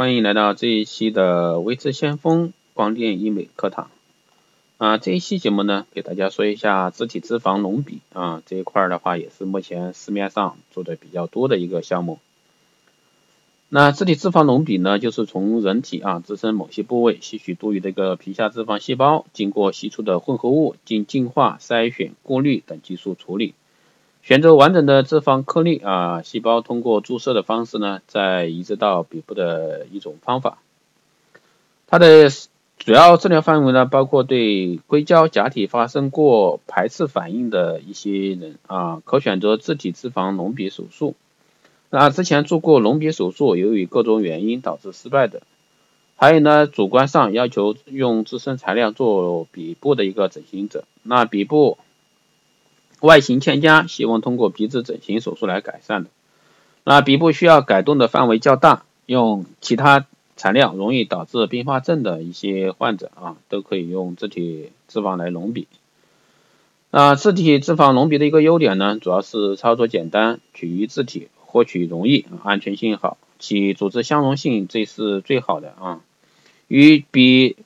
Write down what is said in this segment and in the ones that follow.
欢迎来到这一期的微智先锋光电医美课堂。啊，这一期节目呢，给大家说一下自体脂肪隆鼻啊这一块的话，也是目前市面上做的比较多的一个项目。那自体脂肪隆鼻呢，就是从人体啊自身某些部位吸取多余的一个皮下脂肪细胞，经过析出的混合物，经净化、筛选、过滤等技术处理，选择完整的脂肪颗粒啊细胞，通过注射的方式呢，再移植到鼻部的一种方法。它的主要治疗范围呢，包括对硅胶假体发生过排斥反应的一些人啊，可选择自体脂肪隆鼻手术。那之前做过隆鼻手术，由于各种原因导致失败的，还有呢，主观上要求用自身材料做鼻部的一个整形者，那鼻部外形欠佳，希望通过鼻子整形手术来改善的，那鼻部需要改动的范围较大，用其他材料容易导致并发症的一些患者啊，都可以用自体脂肪来隆鼻。那自体脂肪隆鼻的一个优点呢，主要是操作简单，取于自体。获取容易，安全性好，其组织相容性这是最好的啊，与比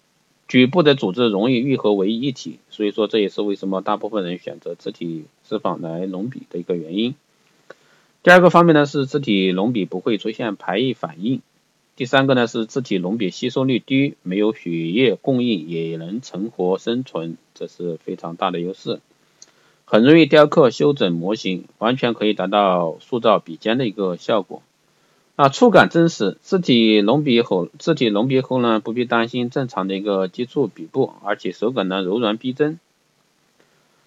局部的组织容易愈合为一体，所以说这也是为什么大部分人选择自体脂肪来隆鼻的一个原因。第二个方面呢是自体隆鼻不会出现排异反应，第三个呢是自体隆鼻吸收率低，没有血液供应也能存活生存，这是非常大的优势。很容易雕刻修整模型，完全可以达到塑造鼻尖的一个效果。啊，触感真实，自体隆鼻后，自体隆鼻后呢，不必担心正常的一个接触鼻部，而且手感呢柔软逼真。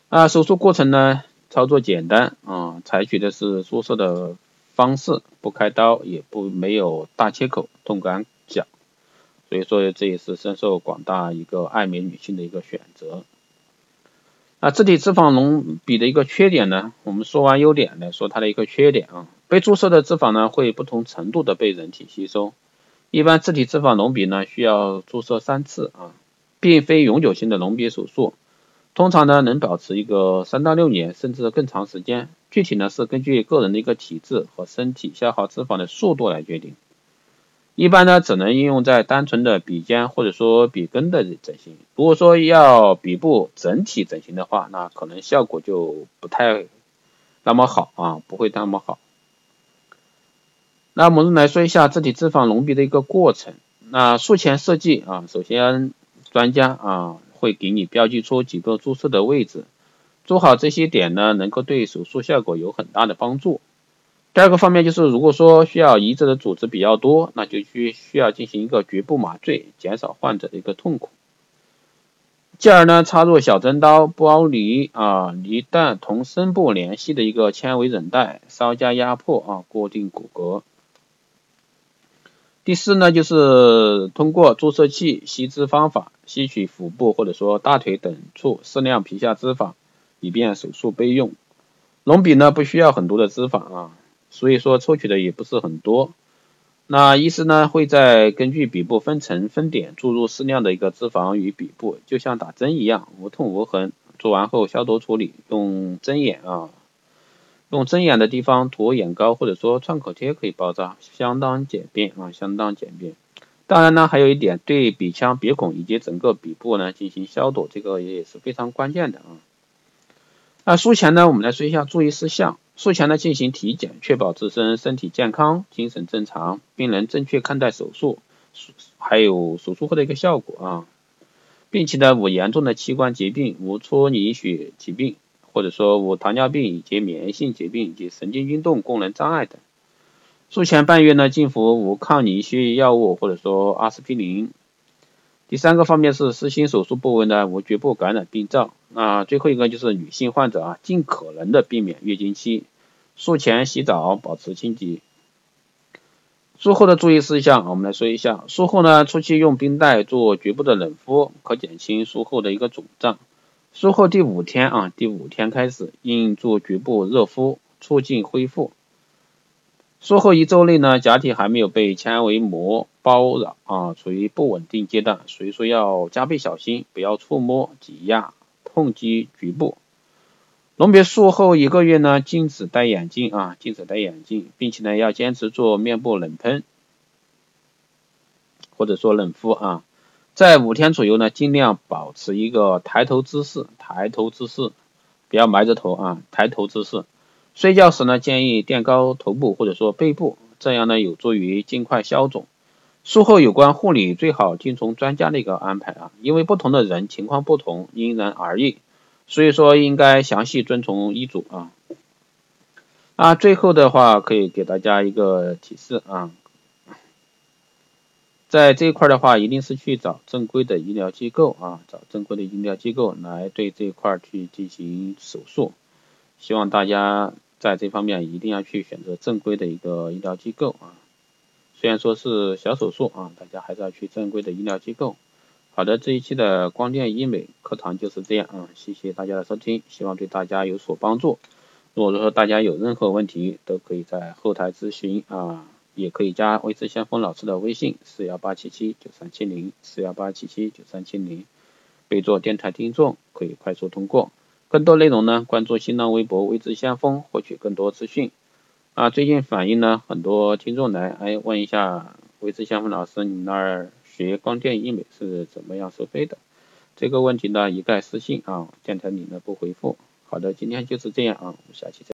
啊，手术过程呢操作简单啊，采取的是注射的方式，不开刀，也不没有大切口，痛感小，所以说这也是深受广大一个爱美女性的一个选择。啊，自体脂肪隆鼻的一个缺点呢，我们说完优点来说它的一个缺点啊，被注射的脂肪呢会不同程度的被人体吸收，一般自体脂肪隆鼻呢需要注射三次啊，并非永久性的隆鼻手术，通常呢能保持一个三到六年甚至更长时间，具体呢是根据个人的一个体质和身体消耗脂肪的速度来决定。一般呢，只能应用在单纯的鼻尖或者说鼻根的整形。如果说要鼻部整体整形的话，那可能效果就不太那么好啊，不会那么好。那我们来说一下自体脂肪隆鼻的一个过程。那术前设计啊，首先专家啊会给你标记出几个注射的位置，做好这些点呢，能够对手术效果有很大的帮助。第二个方面就是，如果说需要移植的组织比较多，那就需需要进行一个局部麻醉，减少患者的一个痛苦。继而呢，插入小针刀剥离啊离蛋同深部联系的一个纤维韧带，稍加压迫啊固定骨骼。第四呢，就是通过注射器吸脂方法吸取腹部或者说大腿等处适量皮下脂肪，以便手术备用。隆鼻呢不需要很多的脂肪啊。所以说抽取的也不是很多，那医师呢会在根据鼻部分层分点注入适量的一个脂肪于鼻部，就像打针一样，无痛无痕。做完后消毒处理，用针眼啊，用针眼的地方涂眼膏或者说创可贴可以包扎，相当简便啊，相当简便。当然呢，还有一点，对鼻腔、鼻孔以及整个鼻部呢进行消毒，这个也是非常关键的啊。那术前呢，我们来说一下注意事项。术前呢进行体检，确保自身身体健康、精神正常，并能正确看待手术，还有手术后的一个效果啊，并且呢无严重的器官疾病、无出凝血疾病，或者说无糖尿病以及免疫性疾病以及神经运动功能障碍等。术前半月呢禁服无抗凝血药物或者说阿司匹林。第三个方面是实行手术部位呢无局部感染病灶。那最后一个就是女性患者啊，尽可能的避免月经期，术前洗澡保持清洁。术后的注意事项，我们来说一下。术后呢，初期用冰袋做局部的冷敷，可减轻术后的一个肿胀。术后第五天啊，第五天开始应做局部热敷，促进恢复。术后一周内呢，假体还没有被纤维膜包绕啊，处于不稳定阶段，所以说要加倍小心，不要触摸、挤压、碰击局部。隆鼻术后一个月呢，禁止戴眼镜啊，禁止戴眼镜，并且呢要坚持做面部冷喷。或者说冷敷啊，在五天左右呢，尽量保持一个抬头姿势，抬头姿势，不要埋着头啊，抬头姿势。睡觉时呢，建议垫高头部或者说背部，这样呢有助于尽快消肿。术后有关护理最好听从专家的一个安排啊，因为不同的人情况不同，因人而异，所以说应该详细遵从医嘱啊。啊，最后的话可以给大家一个提示啊，在这一块的话，一定是去找正规的医疗机构啊，找正规的医疗机构来对这一块去进行手术。希望大家在这方面一定要去选择正规的一个医疗机构啊。虽然说是小手术啊，大家还是要去正规的医疗机构。好的，这一期的光电医美课堂就是这样啊，谢谢大家的收听，希望对大家有所帮助。如果说大家有任何问题，都可以在后台咨询啊，也可以加微智先锋老师的微信四幺八七七九三七零四幺八七七九三七零，备注电台听众，可以快速通过。更多内容呢，关注新浪微博微智先锋，获取更多资讯。啊，最近反映呢，很多听众来哎问一下微智先锋老师，你那儿学光电医美是怎么样收费的？这个问题呢，一概私信啊，电台里呢不回复。好的，今天就是这样啊，我们下期再。